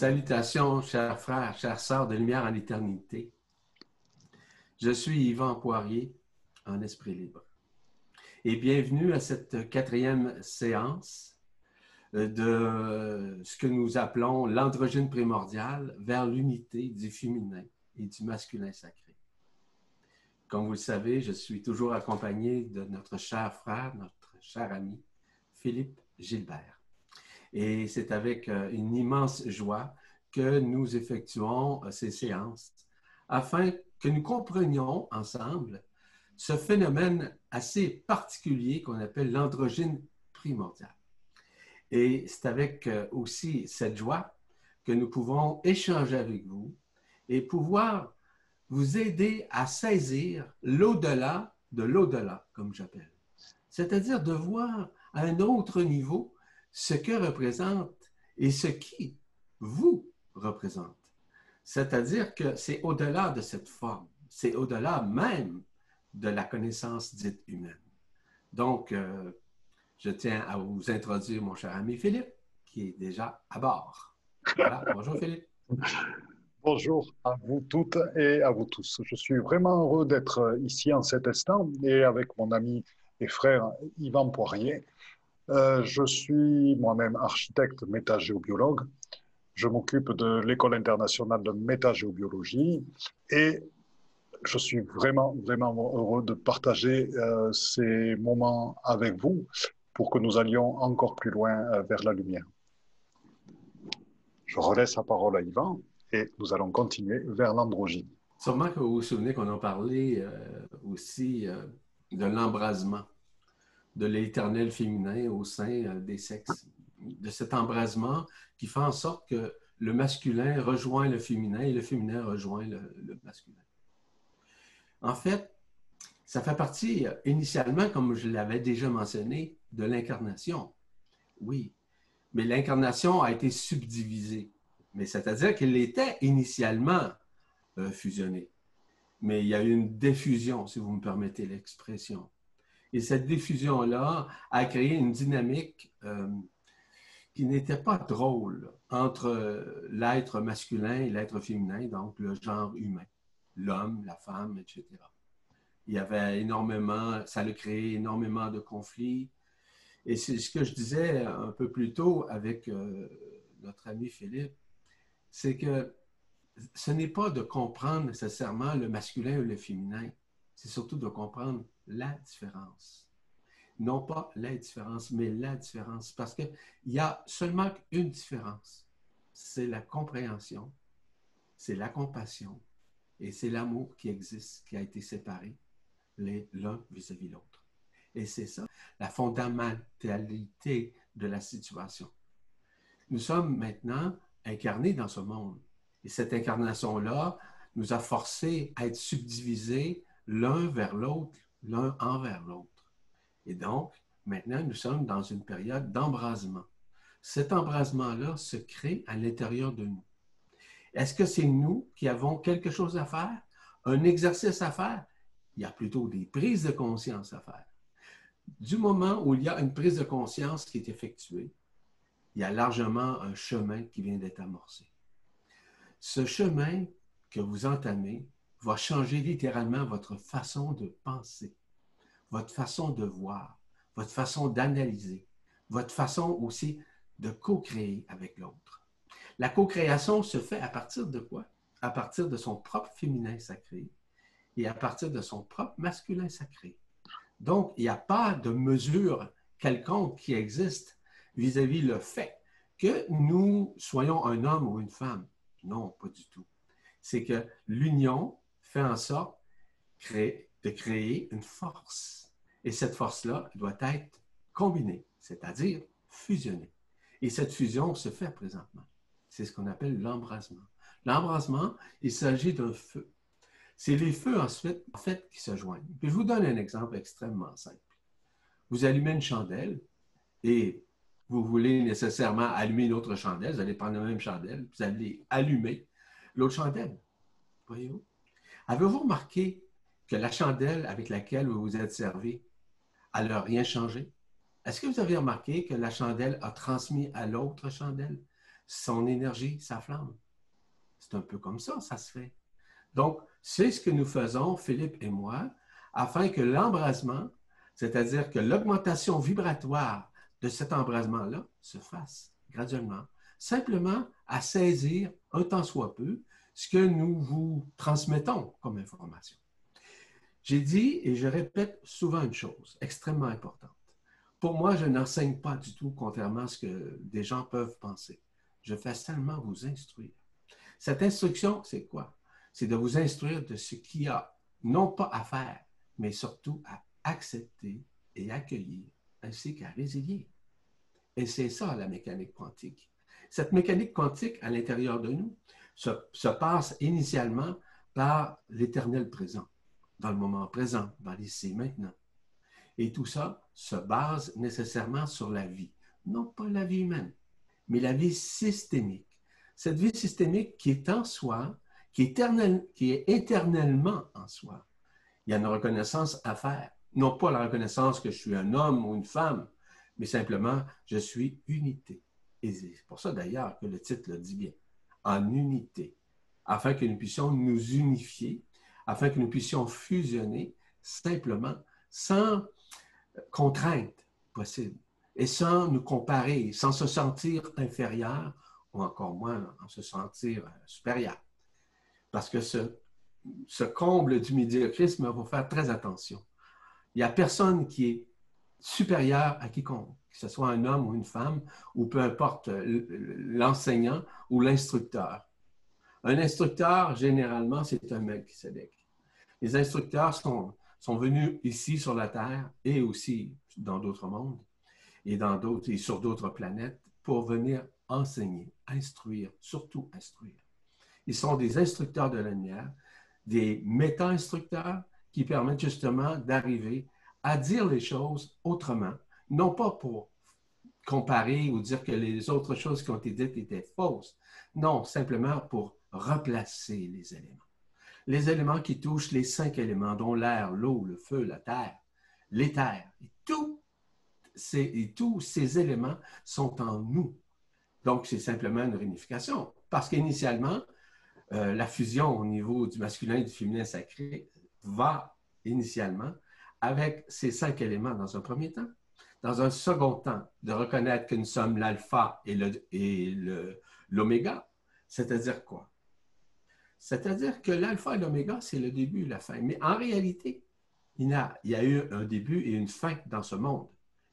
Salutations, chers frères, chères sœurs de lumière en éternité. Je suis Yvan Poirier, en esprit libre. Et bienvenue à cette quatrième séance euh, de ce que nous appelons l'androgyne primordial vers l'unité du féminin et du masculin sacré. Comme vous le savez, je suis toujours accompagné de notre cher frère, notre cher ami, Philippe Gilbert. Et c'est avec euh, une immense joie que nous effectuons euh, ces séances afin que nous comprenions ensemble ce phénomène assez particulier qu'on appelle l'androgyne primordial. Et c'est avec euh, aussi cette joie que nous pouvons échanger avec vous et pouvoir vous aider à saisir l'au-delà de l'au-delà, comme j'appelle. C'est-à-dire de voir à un autre niveau ce que représente et ce qui vous représente. C'est-à-dire que c'est au-delà de cette forme, c'est au-delà même de la connaissance dite humaine. Donc, euh, je tiens à vous introduire mon cher ami Philippe, qui est déjà à bord. Bonjour Philippe. Bonjour à vous toutes et à vous tous. Je suis vraiment heureux d'être ici en cet instant et avec mon ami et frère Yvan Poirier euh, je suis moi-même architecte métagéobiologue. Je m'occupe de l'école internationale de métagéobiologie et je suis vraiment, vraiment heureux de partager euh, ces moments avec vous pour que nous allions encore plus loin euh, vers la lumière. Je relaisse la parole à Yvan et nous allons continuer vers l'androgyne. Sûrement que vous vous souvenez qu'on a parlé aussi de l'embrasement de l'éternel féminin au sein euh, des sexes, de cet embrasement qui fait en sorte que le masculin rejoint le féminin et le féminin rejoint le, masculin. En fait, ça fait partie euh, initialement, comme je l'avais déjà mentionné, de l'incarnation. Oui, mais l'incarnation a été subdivisée. Mais c'est-à-dire qu'elle était initialement euh, fusionnée. Mais il y a eu une diffusion, si vous me permettez l'expression. Et cette diffusion-là a créé une dynamique euh, qui n'était pas drôle entre l'être masculin et l'être féminin, donc le genre humain, l'homme, la femme, etc. Il y avait énormément, ça a créé énormément de conflits. Et c'est ce que je disais un peu plus tôt avec euh, notre ami Philippe, c'est que ce n'est pas de comprendre nécessairement le masculin ou le féminin, c'est surtout de comprendre la différence. Non pas la différence, mais la différence. Parce qu'il y a seulement une différence. C'est la compréhension, c'est la compassion et c'est l'amour qui existe, qui a été séparé l'un vis-à-vis l'autre. Et c'est ça, la fondamentalité de la situation. Nous sommes maintenant incarnés dans ce monde. Et cette incarnation-là nous a forcés à être subdivisés l'un vers l'autre l'un envers l'autre. Et donc, maintenant, nous sommes dans une période d'embrasement. Cet embrasement-là se crée à l'intérieur de nous. Est-ce que c'est nous qui avons quelque chose à faire, un exercice à faire? Il y a plutôt des prises de conscience à faire. Du moment où il y a une prise de conscience qui est effectuée, il y a largement un chemin qui vient d'être amorcé. Ce chemin que vous entamez va changer littéralement votre façon de penser, votre façon de voir, votre façon d'analyser, votre façon aussi de co-créer avec l'autre. La co-création se fait à partir de quoi? À partir de son propre féminin sacré et à partir de son propre masculin sacré. Donc, il n'y a pas de mesure quelconque qui existe vis-à-vis -vis le fait que nous soyons un homme ou une femme. Non, pas du tout. C'est que l'union fait en sorte de créer une force. Et cette force-là doit être combinée, c'est-à-dire fusionnée. Et cette fusion se fait présentement. C'est ce qu'on appelle l'embrasement. L'embrasement, il s'agit d'un feu. C'est les feux ensuite, en fait, qui se joignent. je vous donne un exemple extrêmement simple. Vous allumez une chandelle et vous voulez nécessairement allumer une autre chandelle, vous allez prendre la même chandelle, vous allez allumer l'autre chandelle. Voyez-vous? Avez-vous remarqué que la chandelle avec laquelle vous vous êtes servi, n'a rien changé? Est-ce que vous avez remarqué que la chandelle a transmis à l'autre chandelle son énergie, sa flamme? C'est un peu comme ça, ça se fait. Donc, c'est ce que nous faisons, Philippe et moi, afin que l'embrasement, c'est-à-dire que l'augmentation vibratoire de cet embrasement-là se fasse graduellement, simplement à saisir un tant soit peu ce que nous vous transmettons comme information. J'ai dit et je répète souvent une chose extrêmement importante. Pour moi, je n'enseigne pas du tout, contrairement à ce que des gens peuvent penser. Je fais seulement vous instruire. Cette instruction, c'est quoi? C'est de vous instruire de ce qu'il y a, non pas à faire, mais surtout à accepter et accueillir, ainsi qu'à résilier. Et c'est ça la mécanique quantique. Cette mécanique quantique à l'intérieur de nous se, se passe initialement par l'éternel présent, dans le moment présent, dans l'ici maintenant. Et tout ça se base nécessairement sur la vie. Non pas la vie humaine, mais la vie systémique. Cette vie systémique qui est en soi, qui est, qui est éternellement en soi. Il y a une reconnaissance à faire. Non pas la reconnaissance que je suis un homme ou une femme, mais simplement je suis unité. Et c'est pour ça d'ailleurs que le titre le dit bien, en unité, afin que nous puissions nous unifier, afin que nous puissions fusionner simplement sans contrainte possible et sans nous comparer, sans se sentir inférieur ou encore moins en se sentir supérieur. Parce que ce, ce comble du médiocrisme, il faut faire très attention. Il n'y a personne qui est supérieur à quiconque, que ce soit un homme ou une femme, ou peu importe euh, l'enseignant ou l'instructeur. Un instructeur, généralement, c'est un mec qui s'édèque. Les instructeurs sont venus ici sur la Terre et aussi dans d'autres mondes et, et sur d'autres planètes pour venir enseigner, instruire, surtout instruire. Ils sont des instructeurs de la lumière, des méta-instructeurs qui permettent justement d'arriver à dire les choses autrement, non pas pour comparer ou dire que les autres choses qui ont été dites étaient fausses, non, simplement pour replacer les éléments les éléments qui touchent les cinq éléments, dont l'air, l'eau, le feu, la terre, l'éther. Et, tous ces éléments sont en nous. Donc, c'est simplement une réunification. Parce qu'initialement, euh, la fusion au niveau du masculin et du féminin sacré va initialement avec ces cinq éléments dans un premier temps. Dans un second temps, de reconnaître que nous sommes l'alpha et l'oméga, c'est-à-dire quoi? C'est-à-dire que l'alpha et l'oméga, c'est le début et la fin. Mais en réalité, il y, il y a eu un début et une fin dans ce monde.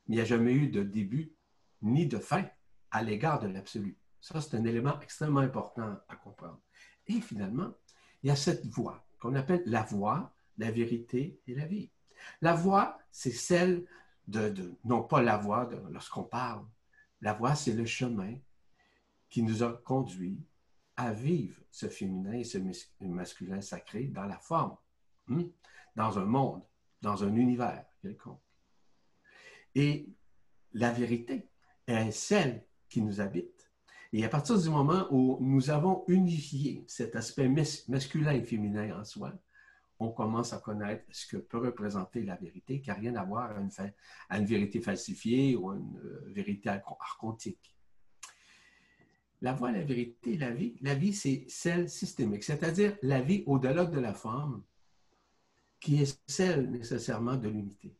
Mais il n'y a jamais eu de début ni de fin à l'égard de l'absolu. Ça, c'est un élément extrêmement important à comprendre. Et finalement, il y a cette voie qu'on appelle la voie, la vérité et la vie. La voie, c'est celle de, non pas la voie lorsqu'on parle. La voie, c'est le chemin qui nous a conduits à vivre ce féminin et ce masculin sacré dans la forme, hmm, dans un monde, dans un univers quelconque. Et la vérité est celle qui nous habite. Et à partir du moment où nous avons unifié cet aspect masculin et féminin en soi, on commence à connaître ce que peut représenter la vérité, qui n'a rien à voir à une, vérité falsifiée ou à une euh, vérité archontique. La voie, la vérité, la vie. La vie, c'est celle systémique, c'est-à-dire la vie au-delà de la forme, qui est celle nécessairement de l'unité,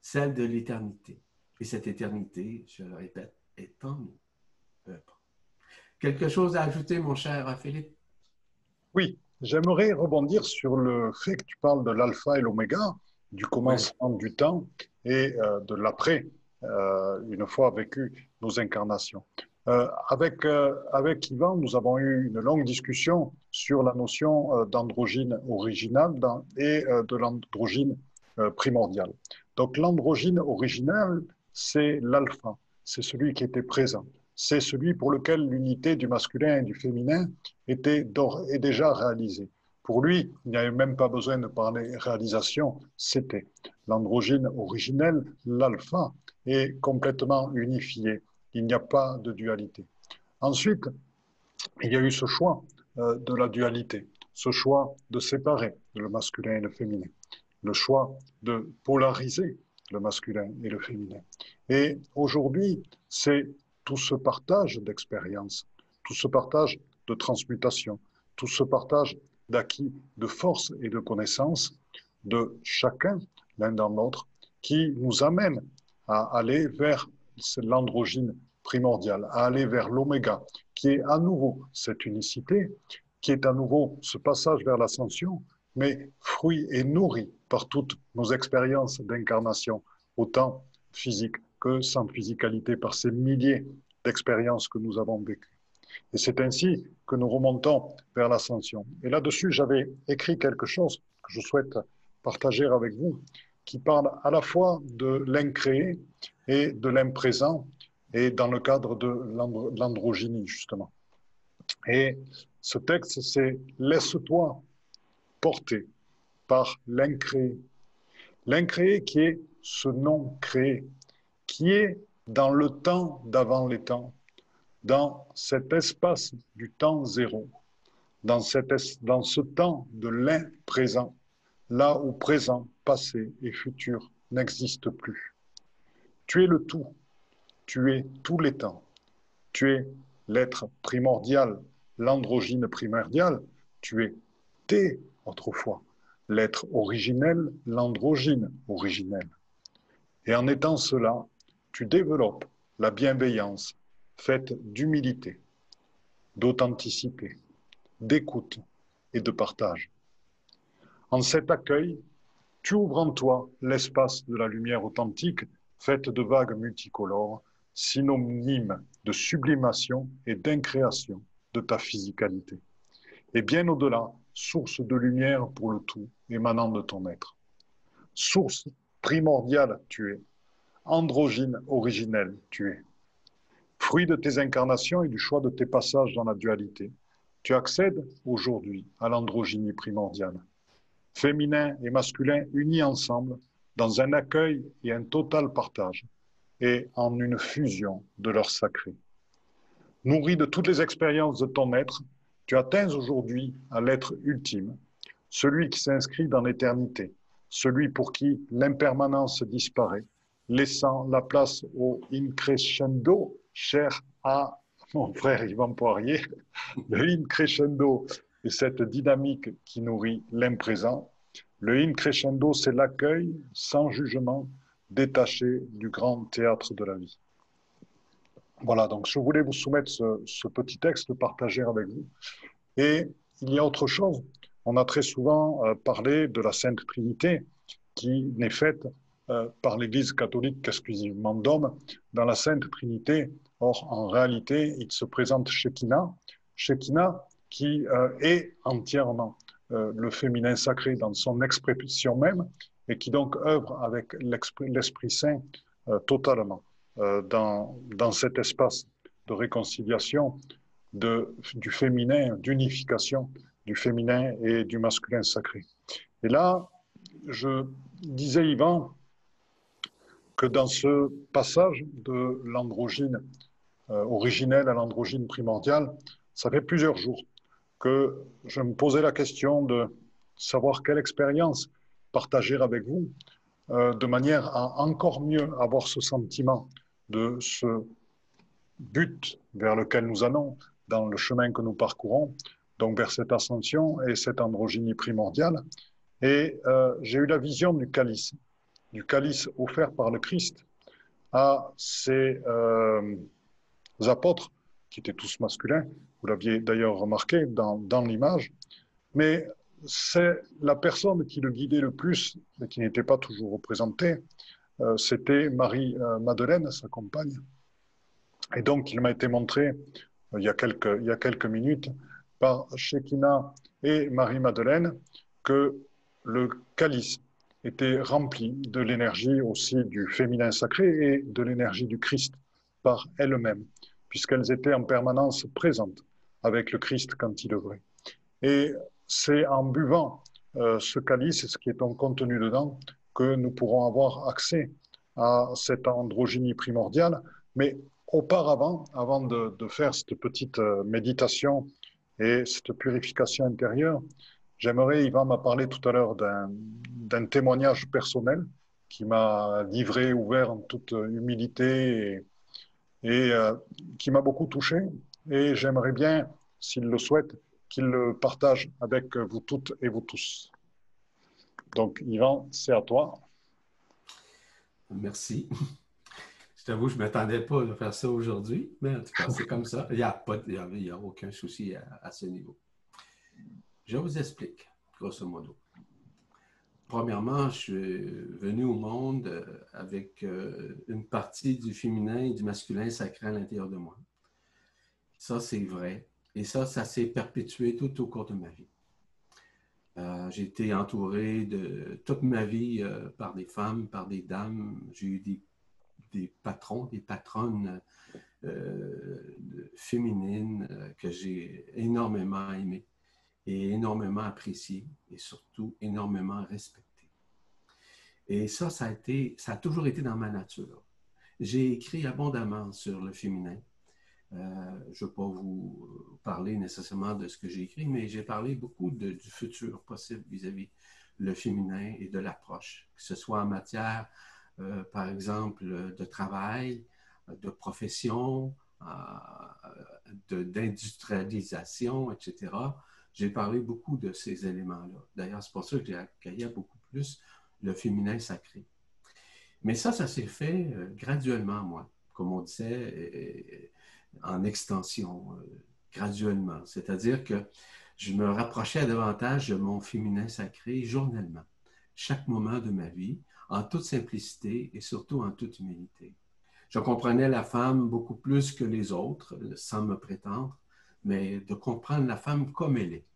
celle de l'éternité. Et cette éternité, je le répète, est en nous. Quelque chose à ajouter, mon cher Philippe? Oui, j'aimerais rebondir sur le fait que tu parles de l'alpha et l'oméga, du commencement du temps et euh, de l'après, euh, une fois vécu nos incarnations. Euh, avec, avec Yvan, nous avons eu une longue discussion sur la notion d'androgyne original et de l'androgyne primordial. Donc l'androgyne original, c'est l'alpha, c'est celui qui était présent. C'est celui pour lequel l'unité du masculin et du féminin était déjà réalisée. Pour lui, il n'y avait même pas besoin de parler réalisation, c'était l'androgyne originel, l'alpha, est complètement unifié il n'y a pas de dualité. Ensuite, il y a eu ce choix euh, de la dualité, ce choix de séparer le masculin et le féminin, le choix de polariser le masculin et le féminin. Et aujourd'hui, c'est tout ce partage d'expérience, tout ce partage de transmutation, tout ce partage d'acquis de force et de connaissances de chacun, l'un dans l'autre, qui nous amène à aller vers l'androgyne primordial, à aller vers l'oméga, qui est à nouveau cette unicité, qui est à nouveau ce passage vers l'ascension, mais fruit et nourri par toutes nos expériences d'incarnation, autant physiques que sans physicalité, par ces milliers d'expériences que nous avons vécues. Et c'est ainsi que nous remontons vers l'ascension. Et là-dessus, j'avais écrit quelque chose que je souhaite partager avec vous, qui parle à la fois de l'incréé et de l'imprésent, et dans le cadre de l'androgynie, justement. Et ce texte, c'est Laisse-toi porter par l'incréé. L'incréé qui est ce non créé, qui est dans le temps d'avant les temps, dans cet espace du temps zéro, dans, dans ce temps de l'imprésent, là où présent, passé et futur n'existent plus. Tu es le tout, tu es tous les temps, tu es l'être primordial, l'androgyne primordial, tu es T autrefois, l'être originel, l'androgyne originel. Et en étant cela, tu développes la bienveillance faite d'humilité, d'authenticité, d'écoute et de partage. En cet accueil, tu ouvres en toi l'espace de la lumière authentique faite de vagues multicolores, synonymes de sublimation et d'incréation de ta physicalité. Et bien au-delà, source de lumière pour le tout émanant de ton être. Source primordiale tu es, androgyne originelle tu es. Fruit de tes incarnations et du choix de tes passages dans la dualité, tu accèdes aujourd'hui à l'androgynie primordiale. Féminin et masculin unis ensemble dans un accueil et un total partage et en une fusion de leur sacré. Nourri de toutes les expériences de ton être, tu atteins aujourd'hui à l'être ultime, celui qui s'inscrit dans l'éternité, celui pour qui l'impermanence disparaît, laissant la place au increscendo cher à mon frère Yvan Poirier, le increscendo est cette dynamique qui nourrit l'imprésent. Le increscendo, c'est l'accueil sans jugement, détaché du grand théâtre de la vie. Voilà, donc je voulais vous soumettre ce, petit texte, partager avec vous. Et il y a autre chose. On a très souvent euh, parlé de la Sainte Trinité, qui n'est faite par l'Église catholique exclusivement d'hommes. Dans la Sainte Trinité, or en réalité, il se présente Shekinah, Shekinah qui euh, est entièrement le féminin sacré dans son expression même, et qui donc œuvre avec l'Esprit Saint totalement. Euh, dans, dans cet espace de réconciliation de, du féminin, d'unification du féminin et du masculin sacré. Et là, je disais, Yvan, que dans ce passage de l'androgyne euh, originelle à l'androgyne primordiale, ça fait plusieurs jours que je me posais la question de savoir quelle expérience partager avec vous, euh, de manière à encore mieux avoir ce sentiment de ce but vers lequel nous allons, dans le chemin que nous parcourons, donc vers cette ascension et cette androgynie primordiale. Et euh, j'ai eu la vision du calice, du calice offert par le Christ à ses euh, apôtres, qui étaient tous masculins, vous l'aviez d'ailleurs remarqué dans, l'image, mais c'est la personne qui le guidait le plus, mais qui n'était pas toujours représentée, euh, c'était Marie-Madeleine, sa compagne. Et donc, il m'a été montré euh, il, y a quelques, il y a quelques minutes par Shekina et Marie-Madeleine que le calice était rempli de l'énergie aussi du féminin sacré et de l'énergie du Christ par elles-mêmes, puisqu'elles étaient en permanence présentes avec le Christ quand il œuvrait. Et c'est en buvant euh, ce calice, ce qui est en contenu dedans, que nous pourrons avoir accès à cette androgynie primordiale. Mais auparavant, avant de, faire cette petite euh, méditation et cette purification intérieure, j'aimerais, Yvan m'a parlé tout à l'heure d'un témoignage personnel qui m'a livré, ouvert en toute humilité et euh, qui m'a beaucoup touché. Et j'aimerais bien, s'il le souhaite, qu'il le partage avec vous toutes et vous tous. Donc, Yvan, c'est à toi. Merci. Je t'avoue, je ne m'attendais pas à faire ça aujourd'hui, mais en tout cas, c'est comme ça. Il n'y a, aucun souci à, ce niveau. Je vous explique, grosso modo. Premièrement, je suis venu au monde euh, avec euh, une partie du féminin et du masculin sacré à l'intérieur de moi. Ça, c'est vrai. Et ça, ça s'est perpétué tout au cours de ma vie. Euh, j'ai été entouré de toute ma vie par des femmes, par des dames. J'ai eu des, des, patrons, des patronnes féminines que j'ai énormément aimées et énormément apprécié et surtout énormément respecté. Et ça, ça a, été, ça a toujours été dans ma nature. J'ai écrit abondamment sur le féminin. Euh, je ne vais pas vous parler nécessairement de ce que j'ai écrit, mais j'ai parlé beaucoup du futur possible vis-à-vis le féminin et de l'approche, que ce soit en matière, euh, par exemple, de travail, de profession, euh, d'industrialisation, etc. J'ai parlé beaucoup de ces éléments-là. D'ailleurs, c'est pour ça que j'ai accueilli beaucoup plus le féminin sacré. Mais ça, ça s'est fait euh, graduellement, moi, comme on disait, en extension, euh, graduellement. C'est-à-dire que je me rapprochais davantage de mon féminin sacré journellement, chaque moment de ma vie, en toute simplicité et surtout en toute humilité. Je comprenais la femme beaucoup plus que les autres, sans me prétendre, mais de comprendre la femme comme elle est.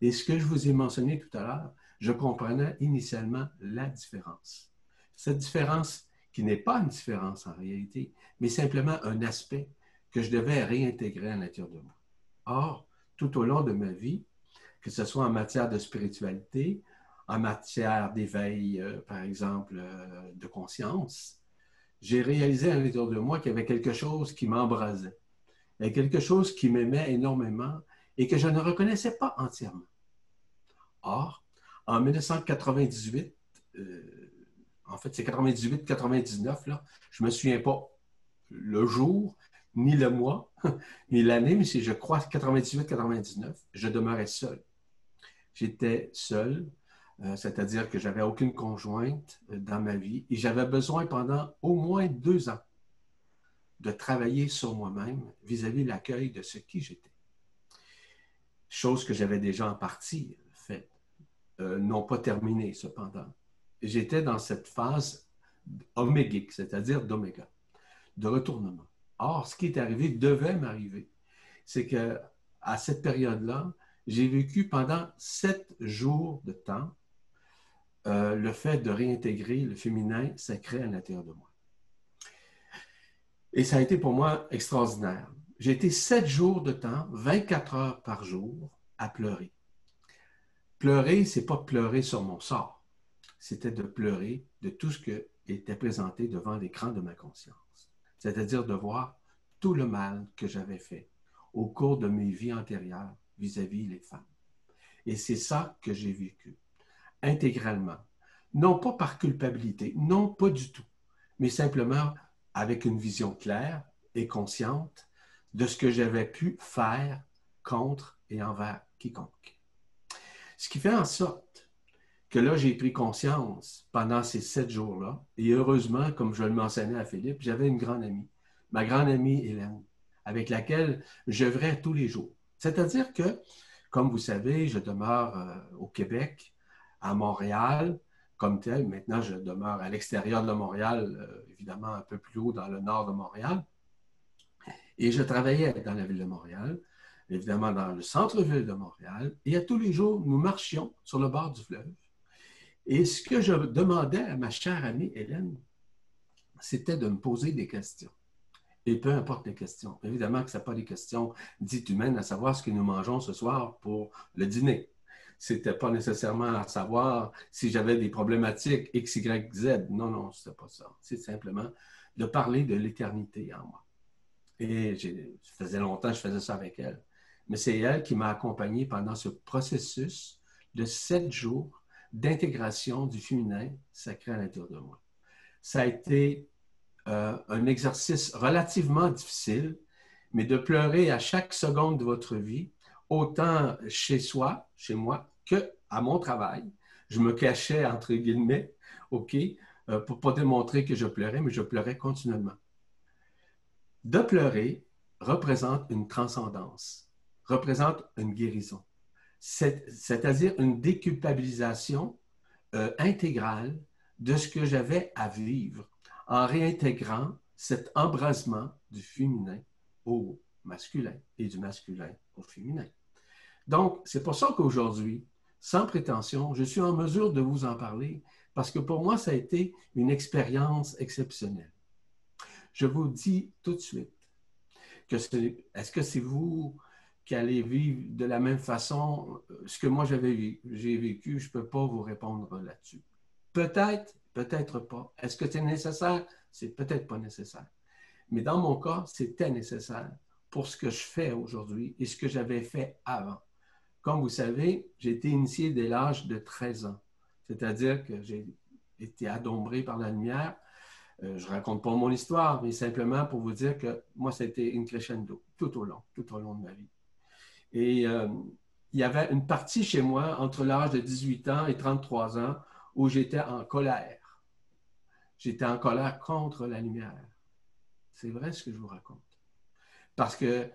Et ce que je vous ai mentionné tout à l'heure, je comprenais initialement la différence. Cette différence qui n'est pas une différence en réalité, mais simplement un aspect que je devais réintégrer à l'intérieur de moi. Or, tout au long de ma vie, que ce soit en matière de spiritualité, en matière d'éveil, euh, par exemple, euh, de conscience, j'ai réalisé à l'intérieur de moi qu'il y avait quelque chose qui m'embrasait, quelque chose qui m'aimait énormément et que je ne reconnaissais pas entièrement. Or, en 1998, euh, en fait, c'est 98-99, là, je ne me souviens pas le jour, ni le mois, ni l'année, mais c'est, je crois, 98-99, je demeurais seul. J'étais seul, euh, c'est-à-dire que j'avais aucune conjointe euh, dans ma vie et j'avais besoin pendant au moins deux ans de travailler sur moi-même vis-à-vis l'accueil de ce qui j'étais. Chose que j'avais déjà en partie euh, n'ont pas terminé cependant. J'étais dans cette phase omégique, c'est-à-dire d'oméga, de retournement. Or, ce qui est arrivé devait m'arriver. C'est que à cette période-là, j'ai vécu pendant sept jours de temps euh, le fait de réintégrer le féminin sacré à l'intérieur de moi. Et ça a été pour moi extraordinaire. J'ai été sept jours de temps, 24 heures par jour, à pleurer. Pleurer, c'est pas pleurer sur mon sort. C'était de pleurer de tout ce qui était présenté devant l'écran de ma conscience. C'est-à-dire de voir tout le mal que j'avais fait au cours de mes vies antérieures vis-à-vis les femmes. Et c'est ça que j'ai vécu, intégralement. Non pas par culpabilité, non pas du tout, mais simplement avec une vision claire et consciente de ce que j'avais pu faire contre et envers quiconque. Ce qui fait en sorte que là, j'ai pris conscience pendant ces sept jours-là. Et heureusement, comme je le mentionnais à Philippe, j'avais une grande amie, ma grande amie Hélène, avec laquelle je vrai tous les jours. C'est-à-dire que, comme vous savez, je demeure euh, au Québec, à Montréal, comme tel. Maintenant, je demeure à l'extérieur de Montréal, euh, évidemment un peu plus haut dans le nord de Montréal. Et je travaillais dans la ville de Montréal évidemment dans le centre-ville de Montréal, et à tous les jours, nous marchions sur le bord du fleuve. Et ce que je demandais à ma chère amie Hélène, c'était de me poser des questions. Et peu importe les questions. Évidemment que ce n'est pas des questions dites humaines, à savoir ce que nous mangeons ce soir pour le dîner. Ce n'était pas nécessairement à savoir si j'avais des problématiques X, Y, Z. Non, non, ce n'était pas ça. C'est simplement de parler de l'éternité en moi. Et ça faisait longtemps que je faisais ça avec elle mais c'est elle qui m'a accompagné pendant ce processus de sept jours d'intégration du féminin sacré à l'intérieur de moi. Ça a été euh, un exercice relativement difficile, mais de pleurer à chaque seconde de votre vie, autant chez soi, chez moi, que à mon travail. Je me cachais, entre guillemets, OK, euh, pour pas démontrer que je pleurais, mais je pleurais continuellement. De pleurer représente une transcendance, représente une guérison, c'est-à-dire une déculpabilisation euh, intégrale de ce que j'avais à vivre en réintégrant cet embrasement du féminin au masculin et du masculin au féminin. Donc, c'est pour ça qu'aujourd'hui, sans prétention, je suis en mesure de vous en parler parce que pour moi, ça a été une expérience exceptionnelle. Je vous dis tout de suite que est-ce que c'est vous qui allez vivre de la même façon ce que moi j'avais j'ai vécu, je ne peux pas vous répondre là-dessus. Peut-être, peut-être pas. Est-ce que c'est nécessaire? C'est peut-être pas nécessaire. Mais dans mon cas, c'était nécessaire pour ce que je fais aujourd'hui et ce que j'avais fait avant. Comme vous savez, j'ai été initié dès l'âge de 13 ans, c'est-à-dire que j'ai été adombré par la lumière. Euh, je ne raconte pas mon histoire, mais simplement pour vous dire que moi, c'était une crescendo tout au long, tout au long de ma vie. Et euh, il y avait une partie chez moi entre l'âge de 18 ans et 33 ans où j'étais en colère. J'étais en colère contre la lumière. C'est vrai ce que je vous raconte. Parce que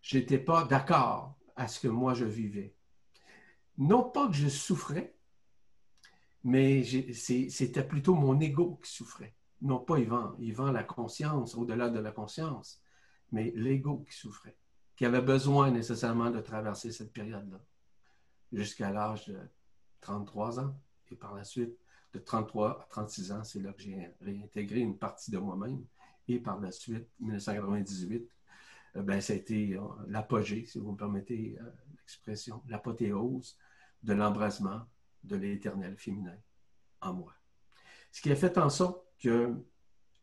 je n'étais pas d'accord à ce que moi je vivais. Non pas que je souffrais, mais c'était plutôt mon ego qui souffrait. Non pas Yvan, Yvan la conscience, au-delà de la conscience, mais l'ego qui souffrait, qui avait besoin nécessairement de traverser cette période-là, jusqu'à l'âge de 33 ans. Et par la suite, de 33 à 36 ans, c'est là que j'ai réintégré une partie de moi-même. Et par la suite, 1998, euh, ben, ça a été euh, l'apogée, si vous me permettez euh, l'expression, l'apothéose de l'embrasement de l'éternel féminin en moi. Ce qui a fait en sorte que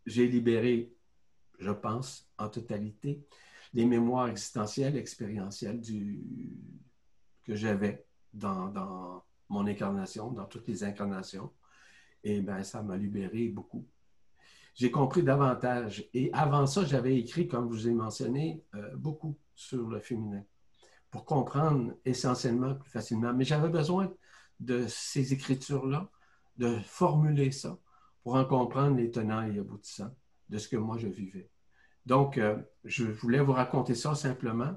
j'ai libéré, je pense, en totalité, les mémoires existentielles, expérientielles que j'avais dans, dans, mon incarnation, dans toutes les incarnations. Et bien, ça m'a libéré beaucoup j'ai compris davantage. Et avant ça, j'avais écrit, comme je vous ai mentionné, euh, beaucoup sur le féminin pour comprendre essentiellement plus facilement. Mais j'avais besoin de ces écritures-là, de formuler ça pour en comprendre les tenants et aboutissants de ce que moi je vivais. Donc, euh, je voulais vous raconter ça simplement.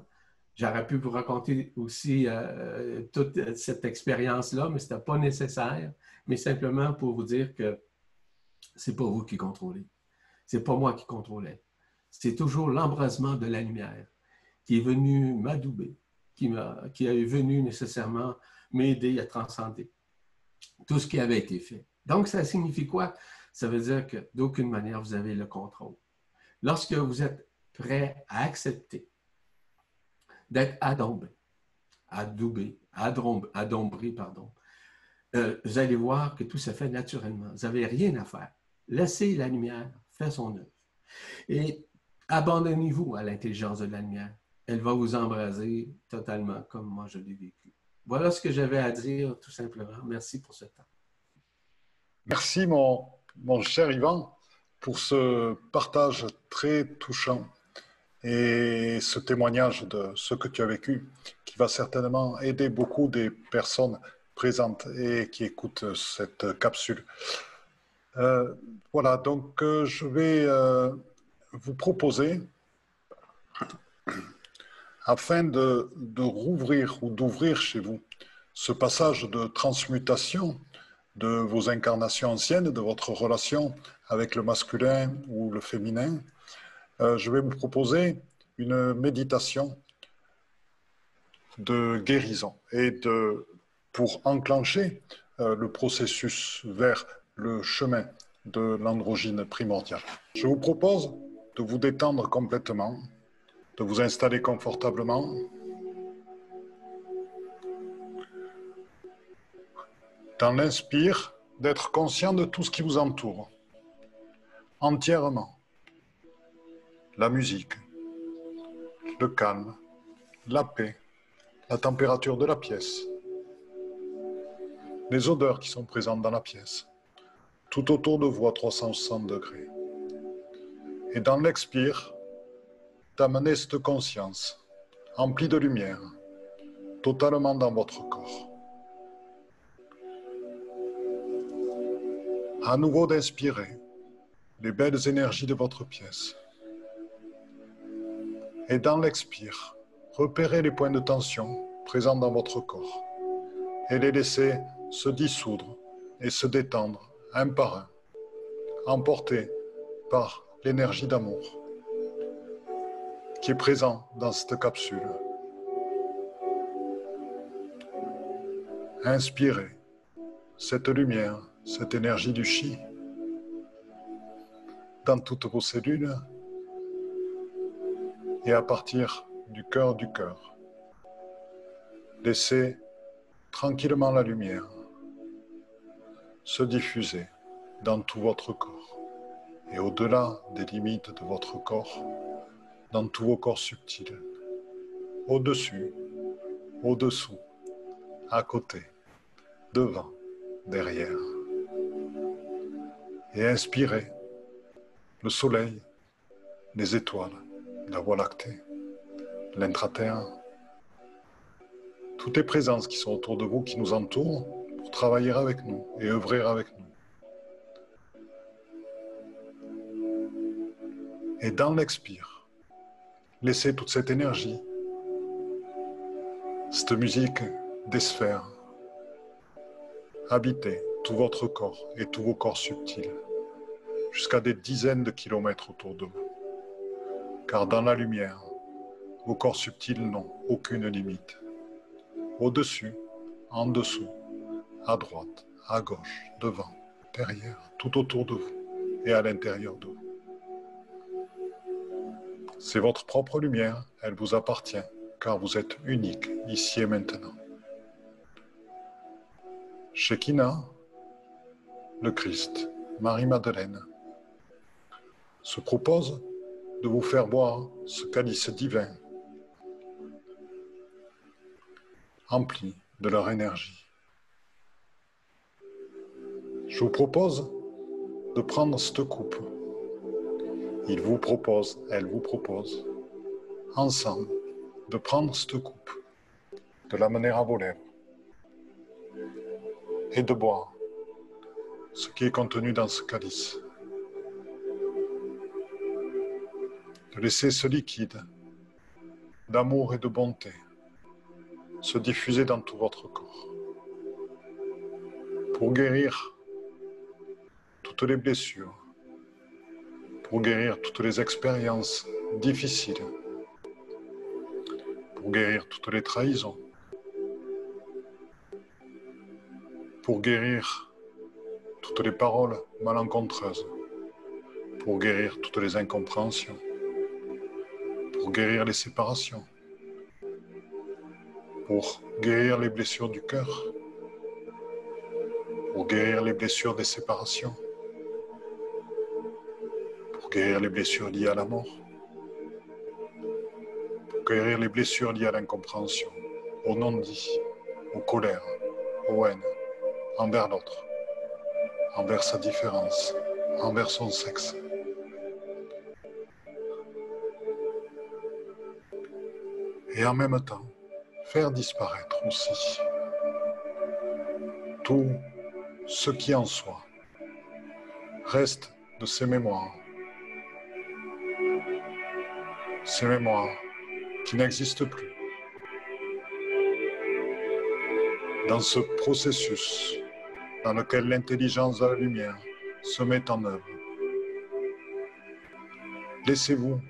J'aurais pu vous raconter aussi euh, toute cette expérience-là, mais ce n'était pas nécessaire, mais simplement pour vous dire que c'est pas vous qui contrôlez. C'est pas moi qui contrôlais. C'est toujours l'embrasement de la lumière qui est venu m'adouber, qui, qui est venu nécessairement m'aider à transcender tout ce qui avait été fait. Donc, ça signifie quoi? Ça veut dire que d'aucune manière, vous avez le contrôle. Lorsque vous êtes prêt à accepter d'être adombé, adoubé, adombré, pardon, euh, vous allez voir que tout se fait naturellement. Vous n'avez rien à faire. Laissez la lumière faire son œuvre. Et abandonnez-vous à l'intelligence de la lumière. Elle va vous embraser totalement comme moi je l'ai vécu. Voilà ce que j'avais à dire, tout simplement. Merci pour ce temps. Merci, mon, cher Yvan, pour ce partage très touchant et ce témoignage de ce que tu as vécu, qui va certainement aider beaucoup des personnes présentes et qui écoutent cette capsule. Euh, voilà, donc euh, je vais euh, vous proposer, afin de, de rouvrir ou d'ouvrir chez vous ce passage de transmutation de vos incarnations anciennes, de votre relation avec le masculin ou le féminin, je vais vous proposer une méditation de guérison et de, pour enclencher le processus vers le chemin de l'androgyne primordiale. Je vous propose de vous détendre complètement, de vous installer confortablement. Dans l'inspire, d'être conscient de tout ce qui vous entoure, entièrement. La musique, le calme, la paix, la température de la pièce, les odeurs qui sont présentes dans la pièce tout autour de vous à 360 degrés. Et dans l'expire, d'amener cette conscience emplie de lumière totalement dans votre corps. À nouveau d'inspirer les belles énergies de votre pièce. Et dans l'expire, repérez les points de tension présents dans votre corps et les laisser se dissoudre et se détendre un par un, emportés par l'énergie d'amour qui est présent dans cette capsule. Inspirez cette lumière, cette énergie du chi dans toutes vos cellules et à partir du cœur du cœur. Laissez tranquillement la lumière se diffuser dans tout votre corps et au-delà des limites de votre corps, dans tous vos corps subtils, au-dessus, au-dessous, à côté, devant, derrière. Et inspirez le soleil, les étoiles, la voie lactée, l'intraterre, toutes les présences qui sont autour de vous, qui nous entourent, pour travailler avec nous et œuvrer avec nous. Et dans l'expire, laissez toute cette énergie, cette musique des sphères, habiter tout votre corps et tous vos corps subtils, jusqu'à des dizaines de kilomètres autour de vous. Car dans la lumière, vos corps subtils n'ont aucune limite. Au-dessus, en dessous, à droite, à gauche, devant, derrière, tout autour de vous et à l'intérieur de vous. C'est votre propre lumière, elle vous appartient, car vous êtes unique ici et maintenant. Shekinah, le Christ, Marie-Madeleine, se propose de vous faire boire ce calice divin, empli de leur énergie. Je vous propose de prendre cette coupe il vous propose, elle vous propose, ensemble, de prendre cette coupe, de la mener à vos lèvres et de boire ce qui est contenu dans ce calice. De laisser ce liquide d'amour et de bonté se diffuser dans tout votre corps. Pour guérir toutes les blessures, pour guérir toutes les expériences difficiles, pour guérir toutes les trahisons, pour guérir toutes les paroles malencontreuses, pour guérir toutes les incompréhensions, pour guérir les séparations, pour guérir les blessures du cœur, pour guérir les blessures des séparations, guérir les blessures liées à la mort, pour guérir les blessures liées à l'incompréhension, au non-dit, aux colères, aux haines, envers l'autre, envers sa différence, envers son sexe. Et en même temps, faire disparaître aussi tout ce qui en soi reste de ses mémoires, ces mémoires qui n'existent plus. Dans ce processus dans lequel l'intelligence de la lumière se met en œuvre, laissez-vous,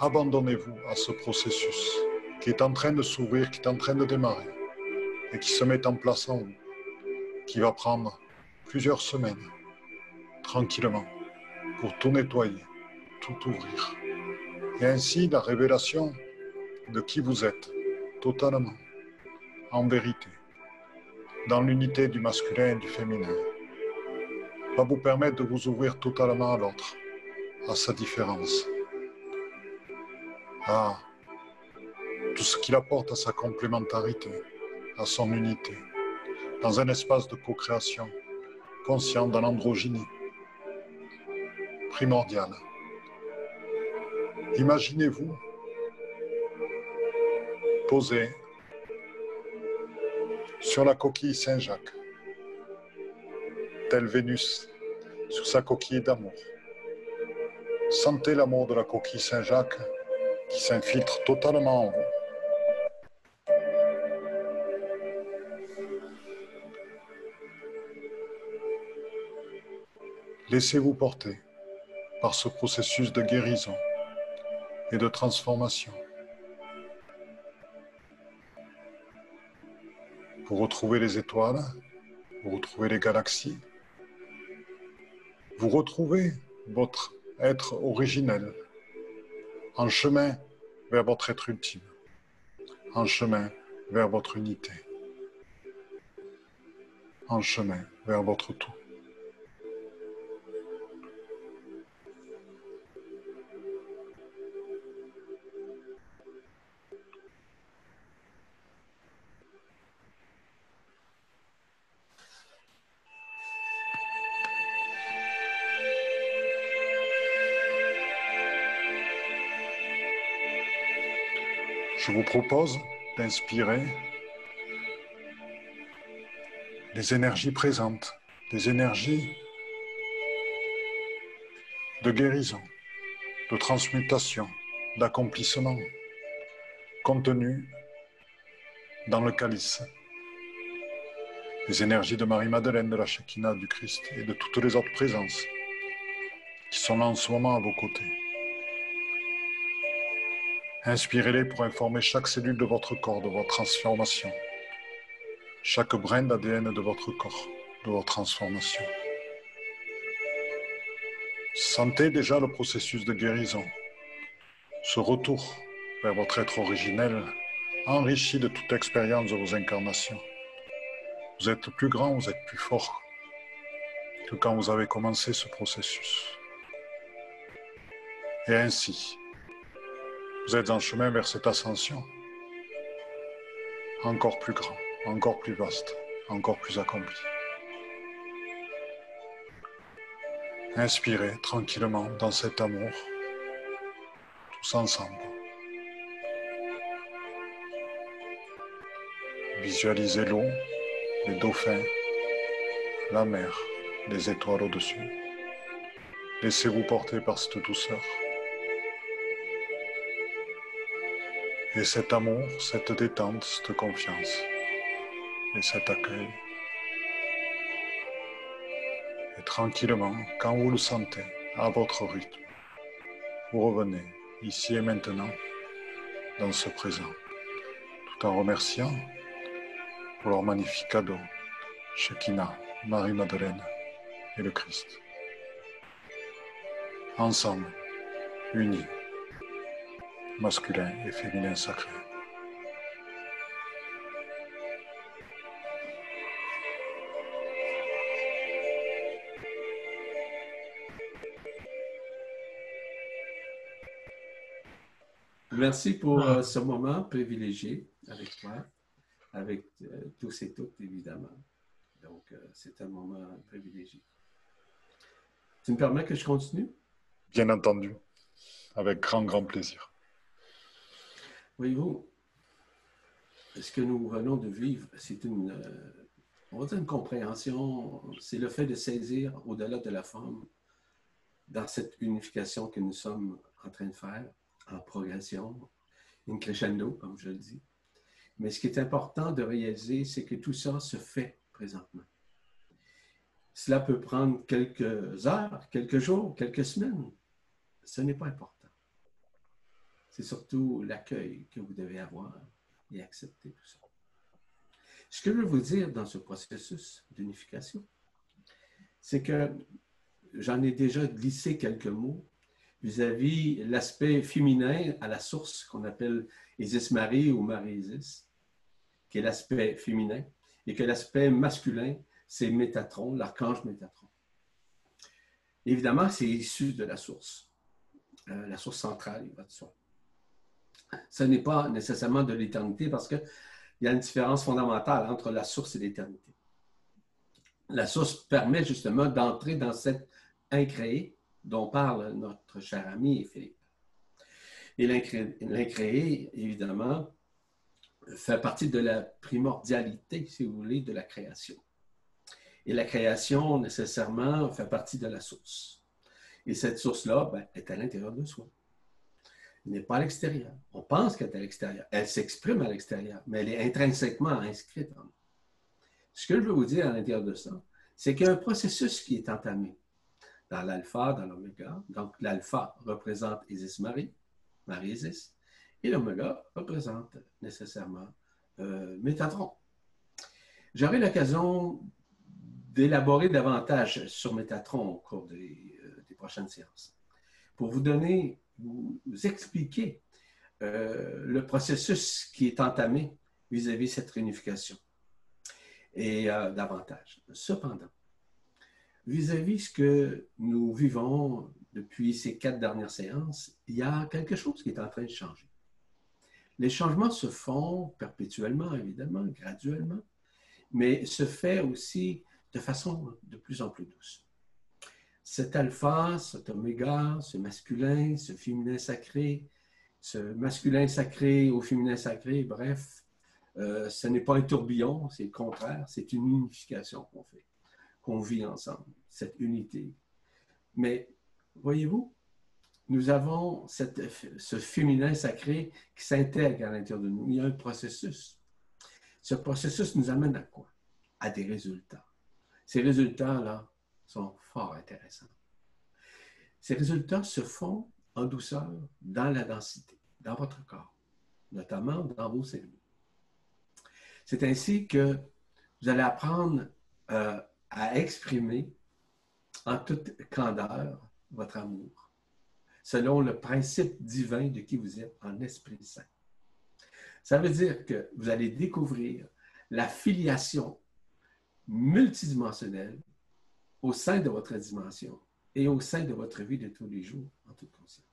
abandonnez-vous à ce processus qui est en train de s'ouvrir, qui est en train de démarrer et qui se met en place en vous, qui va prendre plusieurs semaines, tranquillement, pour tout nettoyer, tout ouvrir. Et ainsi, la révélation de qui vous êtes, totalement, en vérité, dans l'unité du masculin et du féminin, va vous permettre de vous ouvrir totalement à l'autre, à sa différence, à tout ce qu'il apporte à sa complémentarité, à son unité, dans un espace de co-création conscient dans l'androgynie primordiale Imaginez-vous posé sur la coquille Saint-Jacques, tel Vénus sur sa coquille d'amour. Sentez l'amour de la coquille Saint-Jacques qui s'infiltre totalement en vous. Laissez-vous porter par ce processus de guérison et de transformation. Vous retrouvez les étoiles, vous retrouvez les galaxies, vous retrouvez votre être originel en chemin vers votre être ultime, en chemin vers votre unité, en chemin vers votre tout. Vous propose d'inspirer les énergies présentes, des énergies de guérison, de transmutation, d'accomplissement, contenues dans le calice. Les énergies de Marie-Madeleine, de la Shekinah, du Christ et de toutes les autres présences qui sont là en ce moment à vos côtés. Inspirez-les pour informer chaque cellule de votre corps de votre transformation, chaque brin d'ADN de votre corps de votre transformation. Sentez déjà le processus de guérison, ce retour vers votre être originel, enrichi de toute expérience de vos incarnations. Vous êtes plus grand, vous êtes plus fort que quand vous avez commencé ce processus. Et ainsi, vous êtes en chemin vers cette ascension. Encore plus grand, encore plus vaste, encore plus accompli. Inspirez tranquillement dans cet amour, tous ensemble. Visualisez l'eau, les dauphins, la mer, les étoiles au-dessus. Laissez-vous porter par cette douceur. Et cet amour, cette détente, cette confiance et cet accueil. Et tranquillement, quand vous le sentez, à votre rythme, vous revenez ici et maintenant dans ce présent, tout en remerciant pour leur magnifique cadeau, Shekinah, Marie-Madeleine et le Christ. Ensemble, unis masculin et féminin sacré. Merci pour euh, ce moment privilégié avec toi, avec euh, tous et toutes, évidemment. Donc, euh, c'est un moment privilégié. Tu me permets que je continue? Bien entendu, avec grand, grand plaisir. Voyez-vous, ce que nous venons de vivre, c'est une, une compréhension, c'est le fait de saisir au-delà de la forme dans cette unification que nous sommes en train de faire en progression, une crescendo, comme je le dis. Mais ce qui est important de réaliser, c'est que tout ça se fait présentement. Cela peut prendre quelques heures, quelques jours, quelques semaines. Ce n'est pas important c'est surtout l'accueil que vous devez avoir et accepter tout ça. Ce que je veux vous dire dans ce processus d'unification, c'est que j'en ai déjà glissé quelques mots vis-à-vis l'aspect féminin à la source qu'on appelle Isis-Marie ou Marie-Isis, qui est l'aspect féminin, et que l'aspect masculin, c'est Métatron, l'archange Métatron. Évidemment, c'est issu de la source, euh, la source centrale, il va de soi ce n'est pas nécessairement de l'éternité parce qu'il y a une différence fondamentale entre la source et l'éternité. La source permet justement d'entrer dans cet incréé dont parle notre cher ami Philippe. Et l'incréé, évidemment, fait partie de la primordialité, si vous voulez, de la création. Et la création, nécessairement, fait partie de la source. Et cette source-là ben, est à l'intérieur de soi. N'est pas à l'extérieur. On pense qu'elle est à l'extérieur. Elle s'exprime à l'extérieur, mais elle est intrinsèquement inscrite en nous. Ce que je veux vous dire à l'intérieur de ça, c'est qu'il y a un processus qui est entamé dans l'alpha, dans l'oméga. Donc, l'alpha représente Isis-Marie, Marie-Isis, et l'oméga représente nécessairement euh, Métatron. J'aurai l'occasion d'élaborer davantage sur Métatron au cours des, euh, prochaines séances pour vous donner, vous, expliquer euh, le processus qui est entamé vis-à-vis cette réunification et euh, davantage. Cependant, vis-à-vis de ce que nous vivons depuis ces quatre dernières séances, il y a quelque chose qui est en train de changer. Les changements se font perpétuellement, évidemment, graduellement, mais se fait aussi de façon de plus en plus douce. Cet alpha, cet oméga, ce masculin, ce féminin sacré, ce masculin sacré au féminin sacré, bref, euh, ce n'est pas un tourbillon, c'est le contraire, c'est une unification qu'on fait, qu'on vit ensemble, cette unité. Mais voyez-vous, nous avons ce féminin sacré qui s'intègre à l'intérieur de nous. Il y a un processus. Ce processus nous amène à quoi? À des résultats. Ces résultats-là sont fort intéressants. Ces résultats se font en douceur dans la densité, dans votre corps, notamment dans vos cellules. C'est ainsi que vous allez apprendre euh, à exprimer en toute candeur votre amour, selon le principe divin de qui vous êtes en Esprit Saint. Ça veut dire que vous allez découvrir la filiation multidimensionnelle au sein de votre dimension et au sein de votre vie de tous les jours en toute conscience.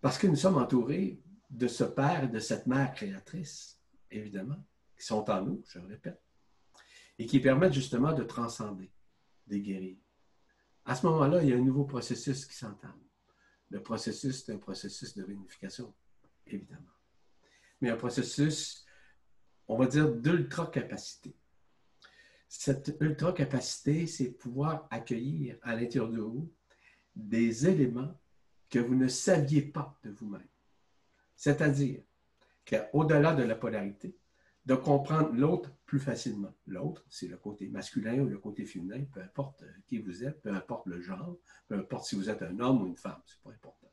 Parce que nous sommes entourés de ce Père et de cette Mère créatrice, évidemment, qui sont en nous, je le répète, et qui permettent justement de transcender, de guérir. À ce moment-là, il y a un nouveau processus qui s'entame. Le processus est un processus de réunification, évidemment. Mais un processus on va dire, d'ultra-capacité. Cette ultra-capacité, c'est pouvoir accueillir à l'intérieur de vous des éléments que vous ne saviez pas de vous-même. C'est-à-dire qu'au-delà de la polarité, de comprendre l'autre plus facilement. L'autre, c'est le côté masculin ou le côté féminin, peu importe qui vous êtes, peu importe le genre, peu importe si vous êtes un homme ou une femme, c'est pas important.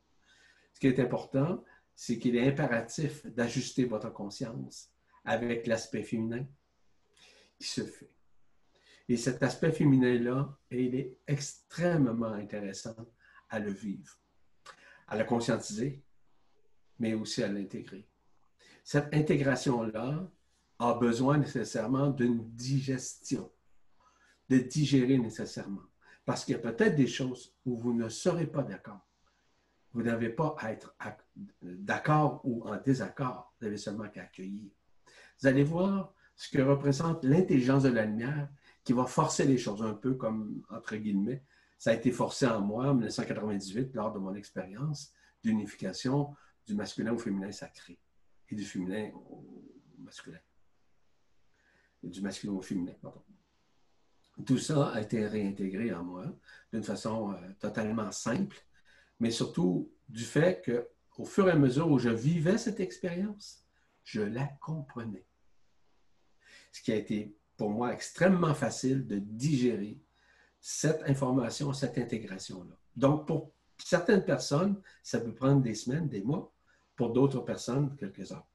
Ce qui est important, c'est qu'il est impératif d'ajuster votre conscience avec l'aspect féminin qui se fait. Et cet aspect féminin-là, il est extrêmement intéressant à le vivre, à le conscientiser, mais aussi à l'intégrer. Cette intégration-là a besoin nécessairement d'une digestion, de digérer nécessairement. Parce qu'il y a peut-être des choses où vous ne serez pas d'accord. Vous n'avez pas à être d'accord ou en désaccord. Vous avez seulement qu'à accueillir vous allez voir ce que représente l'intelligence de la lumière qui va forcer les choses un peu comme, entre guillemets, ça a été forcé en moi en 1998 lors de mon expérience d'unification du masculin au féminin sacré et du féminin au masculin. Et du masculin au féminin, pardon. Tout ça a été réintégré en moi d'une façon euh, totalement simple, mais surtout du fait que, au fur et à mesure où je vivais cette expérience, je la comprenais. Ce qui a été pour moi extrêmement facile de digérer cette information, cette intégration-là. Donc, pour certaines personnes, ça peut prendre des semaines, des mois. Pour d'autres personnes, quelques heures.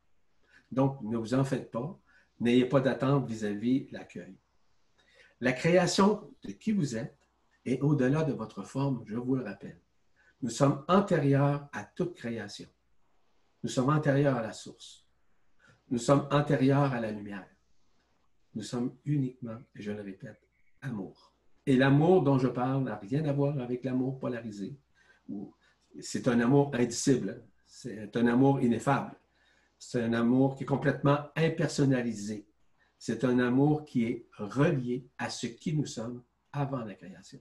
Donc, ne vous en faites pas. N'ayez pas d'attente vis-à-vis l'accueil. La création de qui vous êtes est au-delà de votre forme, je vous le rappelle. Nous sommes antérieurs à toute création. Nous sommes antérieurs à la source. Nous sommes antérieurs à la lumière. Nous sommes uniquement, et je le répète, amour. Et l'amour dont je parle n'a rien à voir avec l'amour polarisé. C'est un amour indicible, c'est un amour ineffable. C'est un amour qui est complètement impersonnalisé. C'est un amour qui est relié à ce qui nous sommes avant la création.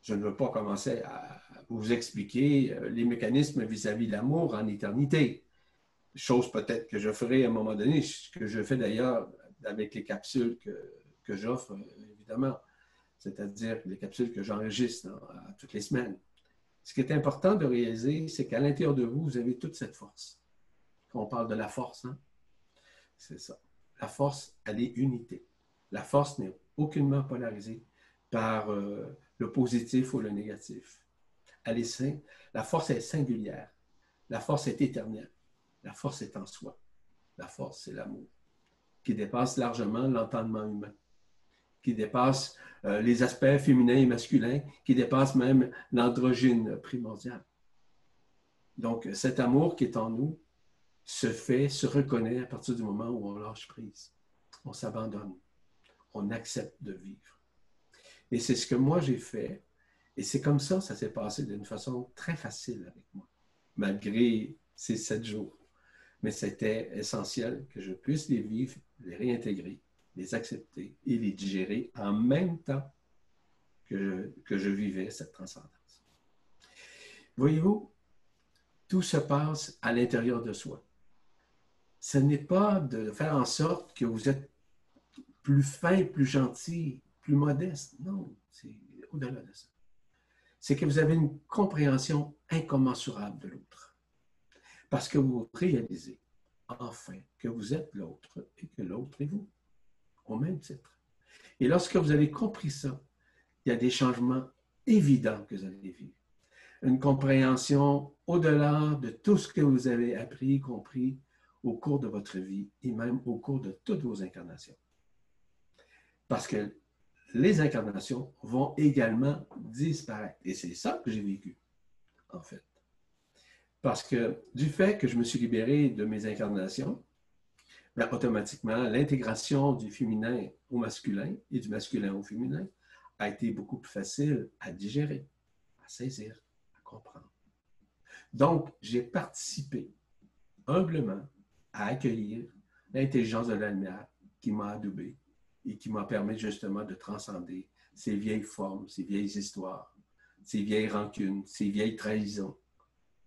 je ne veux pas commencer à vous expliquer euh, les mécanismes vis-à-vis de l'amour en éternité. Chose peut-être que je ferai à un moment donné, ce que je fais d'ailleurs avec les capsules que, que j'offre, euh, évidemment, c'est-à-dire les capsules que j'enregistre toutes les semaines. Ce qui est important de réaliser, c'est qu'à l'intérieur de vous, vous avez toute cette force. Quand on parle de la force, hein, c'est ça. La force, elle est unité. La force n'est aucunement polarisée par euh, le positif ou le négatif. Elle est La force est singulière. La force est éternelle. La force est en soi. La force, c'est l'amour, qui dépasse largement l'entendement humain, qui dépasse euh, les aspects féminins et masculins, qui dépasse même l'androgyne primordial. Donc, cet amour qui est en nous se fait, se reconnaît à partir du moment où on lâche prise. On s'abandonne. On accepte de vivre. Et c'est ce que moi j'ai fait. Et c'est comme ça, ça s'est passé d'une façon très facile avec moi, malgré ces sept jours. Mais c'était essentiel que je puisse les vivre, les réintégrer, les accepter et les digérer en même temps que je, vivais cette transcendance. Voyez-vous, tout se passe à l'intérieur de soi. Ce n'est pas de faire en sorte que vous êtes plus fin, plus gentil, plus modeste. Non, c'est au-delà de ça. C'est que vous avez une compréhension incommensurable de l'autre. Parce que vous réalisez enfin que vous êtes l'autre et que l'autre est vous, au même titre. Et lorsque vous avez compris ça, il y a des changements évidents que vous allez vivre. Une compréhension au-delà de tout ce que vous avez appris, compris au cours de votre vie et même au cours de toutes vos incarnations. Parce que les incarnations vont également disparaître. Et c'est ça que j'ai vécu, en fait. Parce que du fait que je me suis libéré de mes incarnations, ben, automatiquement, l'intégration du féminin au masculin et du masculin au féminin a été beaucoup plus facile à digérer, à saisir, à comprendre. Donc, j'ai participé humblement à accueillir l'intelligence de la qui m'a adoubé et qui m'a permis justement de transcender ces vieilles formes, ces vieilles histoires, ces vieilles rancunes, ces vieilles trahisons,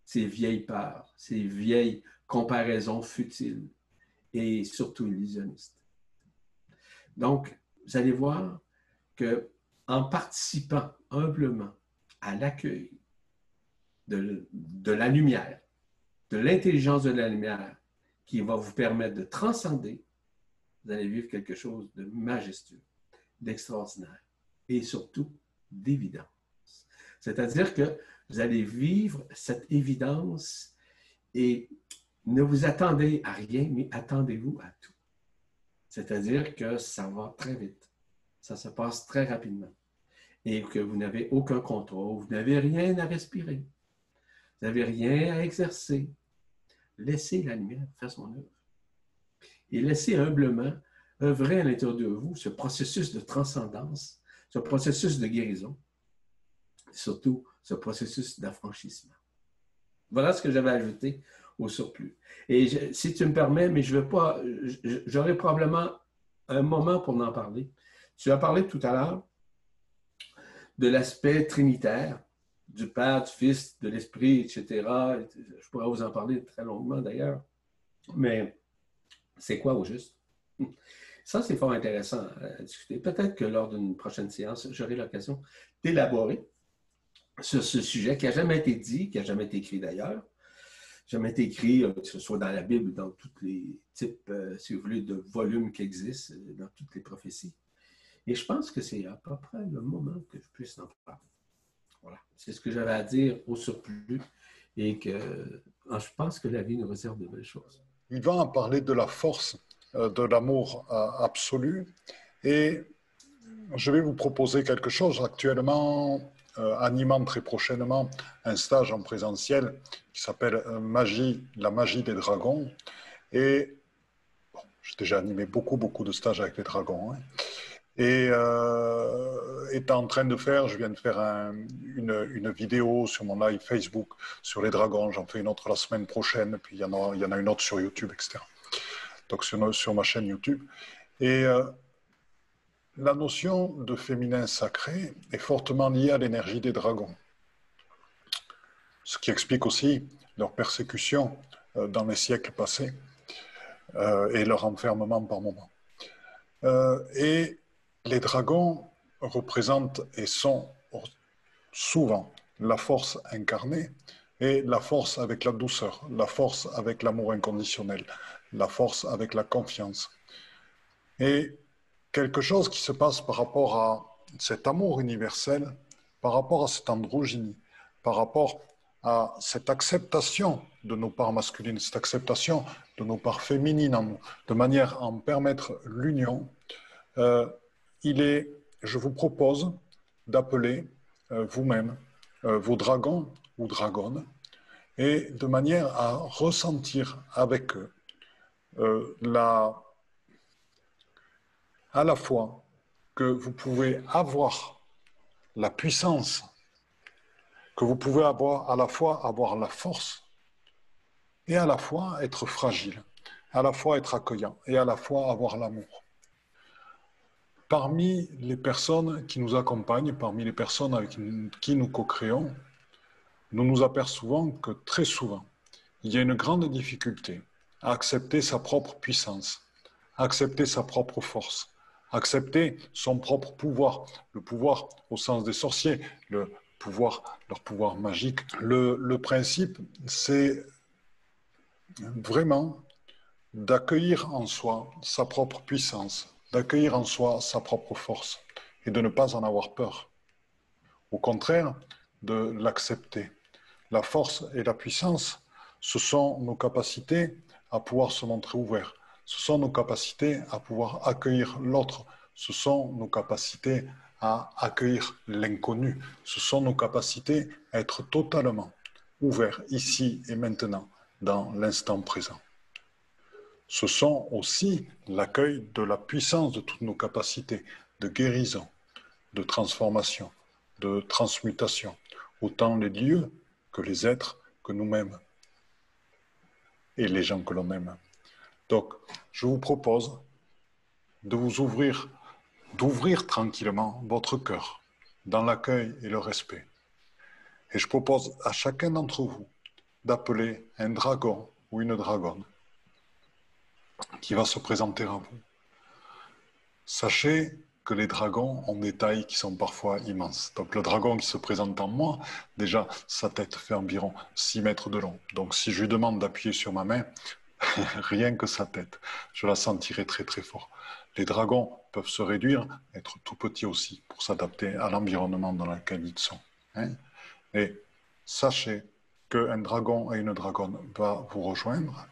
ces vieilles peurs, ces vieilles comparaisons futiles et surtout illusionnistes. Donc, vous allez voir que en participant humblement à l'accueil de, de, la lumière, de l'intelligence de la lumière qui va vous permettre de transcender, vous allez vivre quelque chose de majestueux, d'extraordinaire et surtout d'évidence. C'est-à-dire que vous allez vivre cette évidence et ne vous attendez à rien, mais attendez-vous à tout. C'est-à-dire que ça va très vite. Ça se passe très rapidement. Et que vous n'avez aucun contrôle, vous n'avez rien à respirer. Vous n'avez rien à exercer. Laissez la lumière faire son œuvre et laissez humblement œuvrer à l'intérieur de vous ce processus de transcendance, ce processus de guérison, surtout ce processus d'affranchissement. Voilà ce que j'avais ajouté au surplus. Et si tu me permets, mais je veux pas, j'aurai probablement un moment pour en parler. Tu as parlé tout à l'heure de l'aspect trinitaire, du Père, du Fils, de l'Esprit, etc. Je pourrais vous en parler très longuement d'ailleurs. Mais c'est quoi au juste? Ça, c'est fort intéressant à discuter. Peut-être que lors d'une prochaine séance, j'aurai l'occasion d'élaborer sur ce sujet qui n'a jamais été dit, qui n'a jamais été écrit d'ailleurs, jamais été écrit, euh, que ce soit dans la Bible dans tous les types, euh, si vous voulez, de volumes qui existent, euh, dans toutes les prophéties. Et je pense que c'est à peu près le moment que je puisse en parler. Voilà. C'est ce que j'avais à dire au surplus et que je pense que la vie nous réserve de belles choses il va en parler de la force de l'amour absolu. Et je vais vous proposer quelque chose. Actuellement, animant très prochainement un stage en présentiel qui s'appelle Magie, la magie des dragons. Et j'ai déjà animé beaucoup, beaucoup de stages avec les dragons. Hein. Et euh, étant en train de faire, je viens de faire une, vidéo sur mon live Facebook sur les dragons. J'en fais une autre la semaine prochaine, puis il y en a, une autre sur YouTube, etc. Donc sur, ma chaîne YouTube. Et euh, la notion de féminin sacré est fortement liée à l'énergie des dragons, ce qui explique aussi leur persécution euh, dans les siècles passés euh, et leur enfermement par moments. Euh, et les dragons représentent et sont souvent la force incarnée et la force avec la douceur, la force avec l'amour inconditionnel, la force avec la confiance. Et quelque chose qui se passe par rapport à cet amour universel, par rapport à cette androgynie, par rapport à cette acceptation de nos parts masculines, cette acceptation de nos parts féminines de manière à en permettre l'union, euh, il est, je vous propose d'appeler euh, vous-même euh, vos dragons ou dragones, et de manière à ressentir avec eux la, à la fois que vous pouvez avoir la puissance, que vous pouvez avoir à la fois avoir la force et à la fois être fragile, à la fois être accueillant et à la fois avoir l'amour. Parmi les personnes qui nous accompagnent, parmi les personnes avec qui nous co-créons, nous nous apercevons que très souvent, il y a une grande difficulté à accepter sa propre puissance, à accepter sa propre force, accepter son propre pouvoir, le pouvoir au sens des sorciers, le pouvoir, leur pouvoir magique. Le, le principe, c'est vraiment d'accueillir en soi sa propre puissance, d'accueillir en soi sa propre force et de ne pas en avoir peur. Au contraire, de l'accepter. La force et la puissance, ce sont nos capacités à pouvoir se montrer ouverts. Ce sont nos capacités à pouvoir accueillir l'autre. Ce sont nos capacités à accueillir l'inconnu. Ce sont nos capacités à être totalement ouverts ici et maintenant, dans l'instant présent. Ce sont aussi l'accueil de la puissance de toutes nos capacités de guérison, de transformation, de transmutation, autant les lieux que les êtres que nous-mêmes et les gens que l'on aime. Donc, je vous propose de vous ouvrir, d'ouvrir tranquillement votre cœur dans l'accueil et le respect. Et je propose à chacun d'entre vous d'appeler un dragon ou une dragonne qui va se présenter à vous. Sachez que les dragons ont des tailles qui sont parfois immenses. Donc le dragon qui se présente en moi, déjà, sa tête fait environ 6 mètres de long. Donc si je lui demande d'appuyer sur ma main, rien que sa tête, je la sentirai très très fort. Les dragons peuvent se réduire, être tout petits aussi, pour s'adapter à l'environnement dans lequel ils sont. Hein. Et sachez qu'un dragon et une dragonne va vous rejoindre.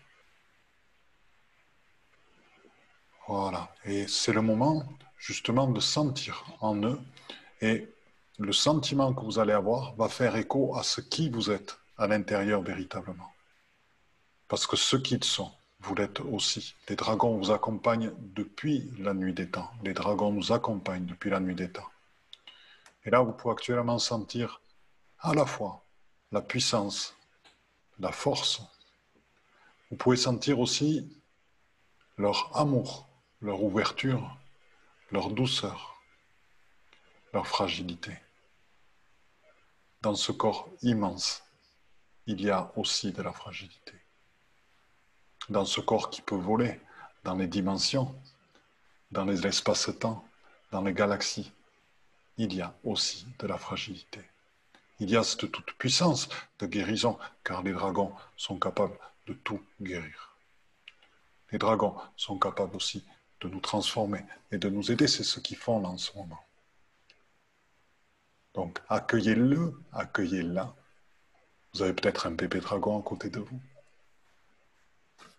Voilà. Et c'est le moment justement de sentir en eux et le sentiment que vous allez avoir va faire écho à ce qui vous êtes à l'intérieur véritablement. Parce que ce qu'ils sont, vous l'êtes aussi. Les dragons vous accompagnent depuis la nuit des temps. Les dragons nous accompagnent depuis la nuit des temps. Et là, vous pouvez actuellement sentir à la fois la puissance, la force. Vous pouvez sentir aussi leur amour, leur ouverture, leur douceur, leur fragilité. Dans ce corps immense, il y a aussi de la fragilité. Dans ce corps qui peut voler dans les dimensions, dans les espaces-temps, dans les galaxies, il y a aussi de la fragilité. Il y a cette toute puissance de guérison, car les dragons sont capables de tout guérir. Les dragons sont capables aussi de nous transformer et de nous aider. C'est ce qu'ils font là en ce moment. Donc, accueillez-le, accueillez-la. Vous avez peut-être un bébé dragon à côté de vous.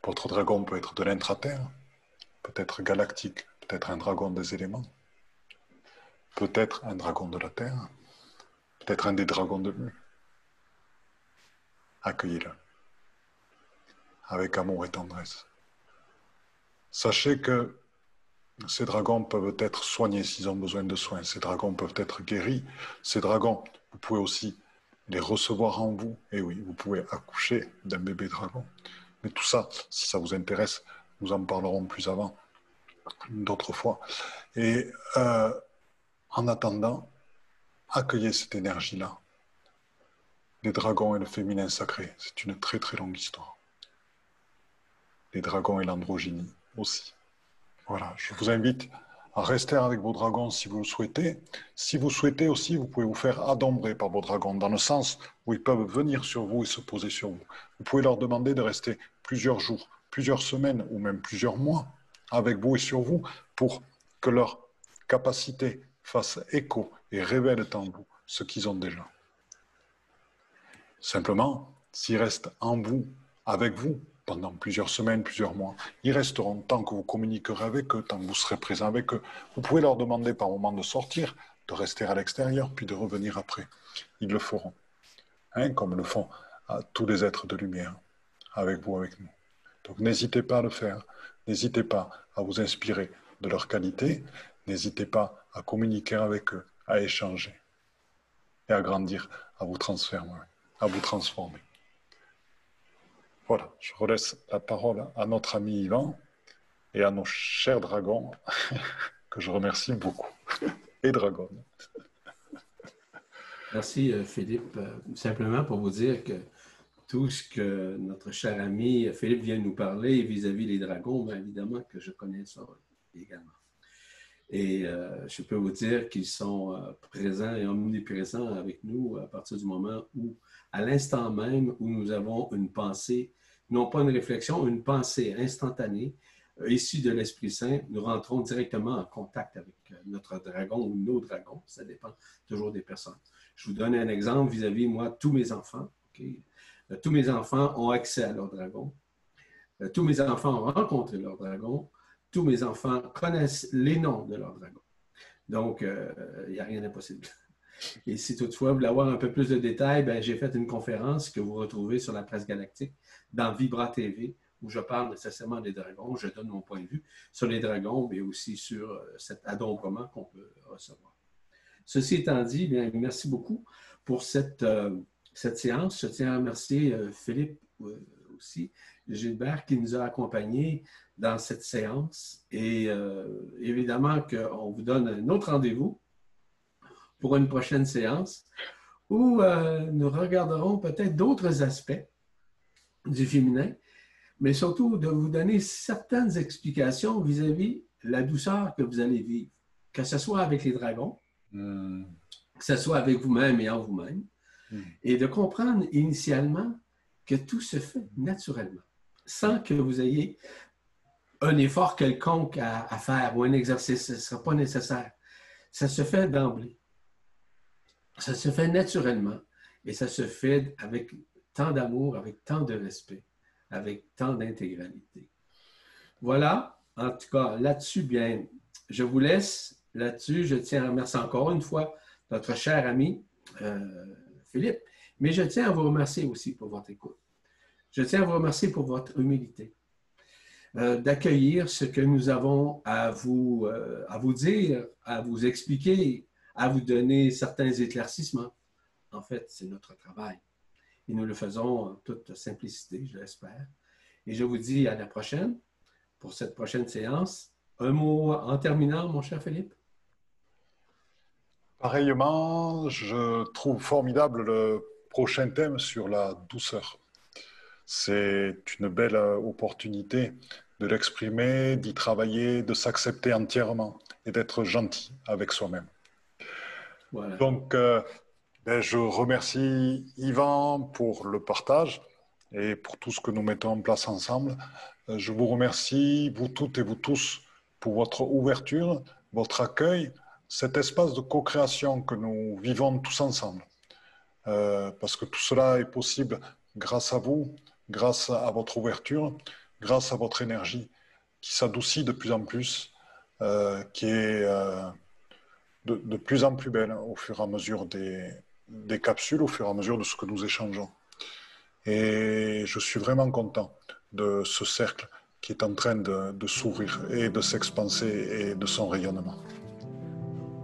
Votre dragon peut être de l'intraterre, peut-être galactique, peut-être un dragon des éléments, peut-être un dragon de la terre, peut-être un des dragons de l'eau. Accueillez-le avec amour et tendresse. Sachez que ces dragons peuvent être soignés s'ils ont besoin de soins. Ces dragons peuvent être guéris. Ces dragons, vous pouvez aussi les recevoir en vous. Et oui, vous pouvez accoucher d'un bébé dragon. Mais tout ça, si ça vous intéresse, nous en parlerons plus avant. d'autres fois. Et euh, en attendant, accueillez cette énergie-là. Les dragons et le féminin sacré, c'est une très très longue histoire. Les dragons et l'androgynie aussi. Voilà, je vous invite à rester avec vos dragons si vous le souhaitez. Si vous souhaitez aussi, vous pouvez vous faire adombrer par vos dragons, dans le sens où ils peuvent venir sur vous et se poser sur vous. Vous pouvez leur demander de rester plusieurs jours, plusieurs semaines ou même plusieurs mois avec vous et sur vous pour que leur capacité fasse écho et révèle en vous ce qu'ils ont déjà. Simplement, s'ils restent en vous, avec vous, pendant plusieurs semaines, plusieurs mois, ils resteront tant que vous communiquerez avec eux, tant que vous serez présent avec eux. Vous pouvez leur demander par moment de sortir, de rester à l'extérieur, puis de revenir après. Ils le feront, hein, comme le font tous les êtres de lumière, avec vous, avec nous. Donc n'hésitez pas à le faire, n'hésitez pas à vous inspirer de leur qualité, n'hésitez pas à communiquer avec eux, à échanger et à grandir, à vous transformer, à vous transformer. Voilà, je relaisse la parole à notre ami Yvan et à nos chers dragons, que je remercie beaucoup, et dragon. Merci euh, Philippe. Euh, simplement pour vous dire que tout ce que notre cher ami Philippe vient nous parler vis-à-vis des dragons, bien évidemment que je connais ça également. Et euh, je peux vous dire qu'ils sont présents et omniprésents avec nous à partir du moment où, à l'instant même où nous avons une pensée non pas une réflexion, une pensée instantanée euh, issue de l'Esprit Saint, nous rentrons directement en contact avec euh, notre dragon ou nos dragons. Ça dépend toujours des personnes. Je vous donne un exemple vis-à-vis, moi, tous mes enfants. Euh, tous mes enfants ont accès à leur dragon. tous mes enfants ont rencontré leur dragon. Tous mes enfants connaissent les noms de leur dragon. Donc, il n'y a rien d'impossible. Et si toutefois vous voulez avoir un peu plus de détails, ben, j'ai fait une conférence que vous retrouvez sur la presse galactique dans Vibra TV, où je parle nécessairement des dragons. Je donne mon point de vue sur les dragons, mais aussi sur euh, cet adombrement qu'on peut recevoir. Ceci étant dit, bien, merci beaucoup pour cette, euh, cette séance. Je tiens à remercier euh, Philippe aussi, Gilbert, qui nous a accompagnés dans cette séance. Et évidemment qu'on vous donne un autre rendez-vous pour une prochaine séance où nous regarderons peut-être d'autres aspects du féminin, mais surtout de vous donner certaines explications vis-à-vis de la douceur que vous allez vivre, que ce soit avec les dragons, hmm. que ce soit avec vous-même et en vous-même, hmm. et de comprendre initialement que tout se fait naturellement, sans que vous ayez un effort quelconque à, faire ou un exercice, ce ne sera pas nécessaire. Ça se fait d'emblée. Ça se fait naturellement et ça se fait avec tant d'amour, avec tant de respect, avec tant d'intégralité. Voilà, en tout cas, là-dessus, bien, je vous laisse. Là-dessus, je tiens à remercier encore une fois notre cher ami euh, Philippe, mais je tiens à vous remercier aussi pour votre écoute. Je tiens à vous remercier pour votre humilité, euh, d'accueillir ce que nous avons à vous, euh, à vous dire, à vous expliquer, à vous donner certains éclaircissements. En fait, c'est notre travail et nous le faisons en toute simplicité, je l'espère. Et je vous dis à la prochaine pour cette prochaine séance. Un mot en terminant, mon cher Philippe? Pareillement, je trouve formidable le prochain thème sur la douceur. C'est une belle opportunité de l'exprimer, d'y travailler, de s'accepter entièrement et d'être gentil avec soi-même. Voilà. Donc, euh, ben, je remercie Yvan pour le partage et pour tout ce que nous mettons en place ensemble. Euh, je vous remercie, vous toutes et vous tous, pour votre ouverture, votre accueil, cet espace de co-création que nous vivons tous ensemble. Euh, parce que tout cela est possible grâce à vous, grâce à votre ouverture, grâce à votre énergie qui s'adoucit de plus en plus, euh, qui est de, plus en plus belle au fur et à mesure des, des capsules au fur et à mesure de ce que nous échangeons. Et je suis vraiment content de ce cercle qui est en train de, s'ouvrir et de s'expanser et de son rayonnement.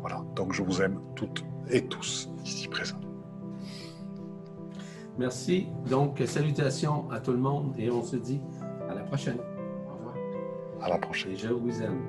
Voilà, donc je vous aime toutes et tous ici présents. Merci. Donc, salutations à tout le monde et on se dit à la prochaine. Au revoir. À la prochaine. Et je vous aime.